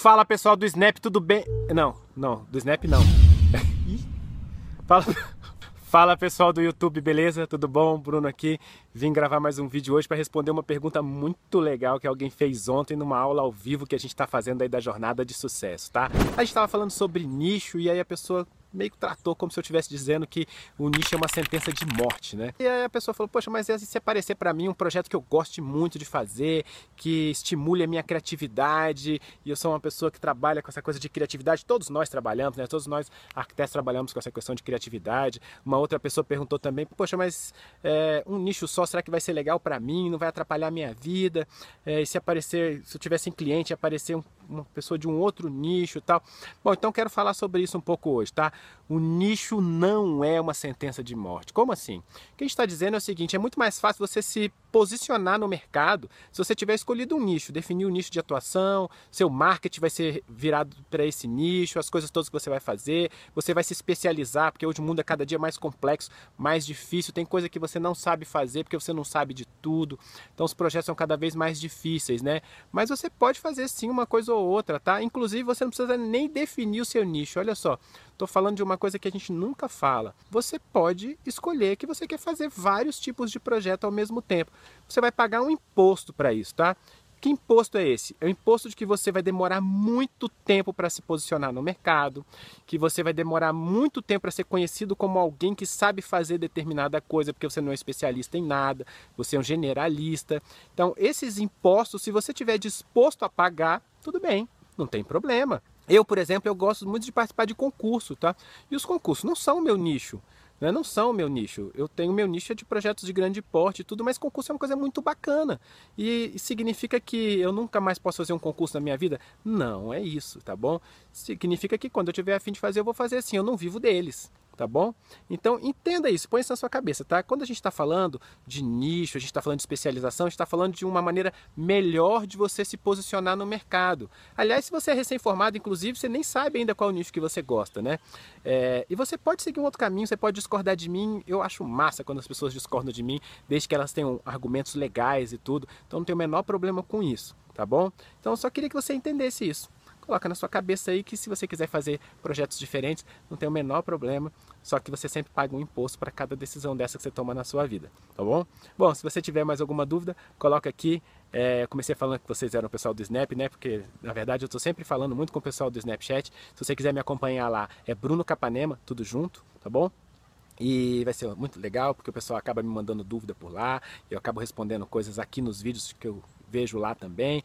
Fala pessoal do Snap, tudo bem? Não, não, do Snap não. Fala, fala pessoal do YouTube, beleza? Tudo bom? Bruno aqui. Vim gravar mais um vídeo hoje para responder uma pergunta muito legal que alguém fez ontem numa aula ao vivo que a gente está fazendo aí da jornada de sucesso, tá? A gente estava falando sobre nicho e aí a pessoa meio que tratou como se eu estivesse dizendo que o nicho é uma sentença de morte, né? E aí a pessoa falou, poxa, mas se aparecer para mim um projeto que eu goste muito de fazer, que estimule a minha criatividade, e eu sou uma pessoa que trabalha com essa coisa de criatividade, todos nós trabalhamos, né? Todos nós arquitetos trabalhamos com essa questão de criatividade. Uma outra pessoa perguntou também, poxa, mas é, um nicho só, será que vai ser legal para mim? Não vai atrapalhar a minha vida? É, e se aparecer, se eu tivesse em cliente, aparecer um, uma pessoa de um outro nicho e tal. Bom, então quero falar sobre isso um pouco hoje, tá? O nicho não é uma sentença de morte. Como assim? O que a gente está dizendo é o seguinte: é muito mais fácil você se posicionar no mercado se você tiver escolhido um nicho, definir o um nicho de atuação, seu marketing vai ser virado para esse nicho, as coisas todas que você vai fazer, você vai se especializar, porque hoje o mundo é cada dia mais complexo, mais difícil, tem coisa que você não sabe fazer porque você não sabe de tudo. Então os projetos são cada vez mais difíceis, né? Mas você pode fazer sim uma coisa ou outra, tá? Inclusive você não precisa nem definir o seu nicho. Olha só, Estou falando de uma coisa que a gente nunca fala. Você pode escolher que você quer fazer vários tipos de projeto ao mesmo tempo. Você vai pagar um imposto para isso, tá? Que imposto é esse? É o imposto de que você vai demorar muito tempo para se posicionar no mercado, que você vai demorar muito tempo para ser conhecido como alguém que sabe fazer determinada coisa, porque você não é especialista em nada, você é um generalista. Então, esses impostos, se você estiver disposto a pagar, tudo bem, não tem problema. Eu, por exemplo, eu gosto muito de participar de concurso, tá? E os concursos não são o meu nicho. Né? Não são o meu nicho. Eu tenho meu nicho de projetos de grande porte e tudo, mas concurso é uma coisa muito bacana. E significa que eu nunca mais posso fazer um concurso na minha vida? Não, é isso, tá bom? Significa que quando eu tiver a fim de fazer, eu vou fazer assim, eu não vivo deles tá bom? Então entenda isso, põe isso na sua cabeça, tá? Quando a gente está falando de nicho, a gente está falando de especialização, a gente está falando de uma maneira melhor de você se posicionar no mercado. Aliás, se você é recém-formado, inclusive, você nem sabe ainda qual nicho que você gosta, né? É, e você pode seguir um outro caminho, você pode discordar de mim. Eu acho massa quando as pessoas discordam de mim, desde que elas tenham argumentos legais e tudo. Então não tem o menor problema com isso, tá bom? Então eu só queria que você entendesse isso coloca na sua cabeça aí que se você quiser fazer projetos diferentes, não tem o menor problema, só que você sempre paga um imposto para cada decisão dessa que você toma na sua vida, tá bom? Bom, se você tiver mais alguma dúvida, coloca aqui. É, comecei falando que vocês eram o pessoal do Snap, né? Porque na verdade eu estou sempre falando muito com o pessoal do Snapchat. Se você quiser me acompanhar lá, é Bruno Capanema, tudo junto, tá bom? E vai ser muito legal porque o pessoal acaba me mandando dúvida por lá, eu acabo respondendo coisas aqui nos vídeos que eu vejo lá também.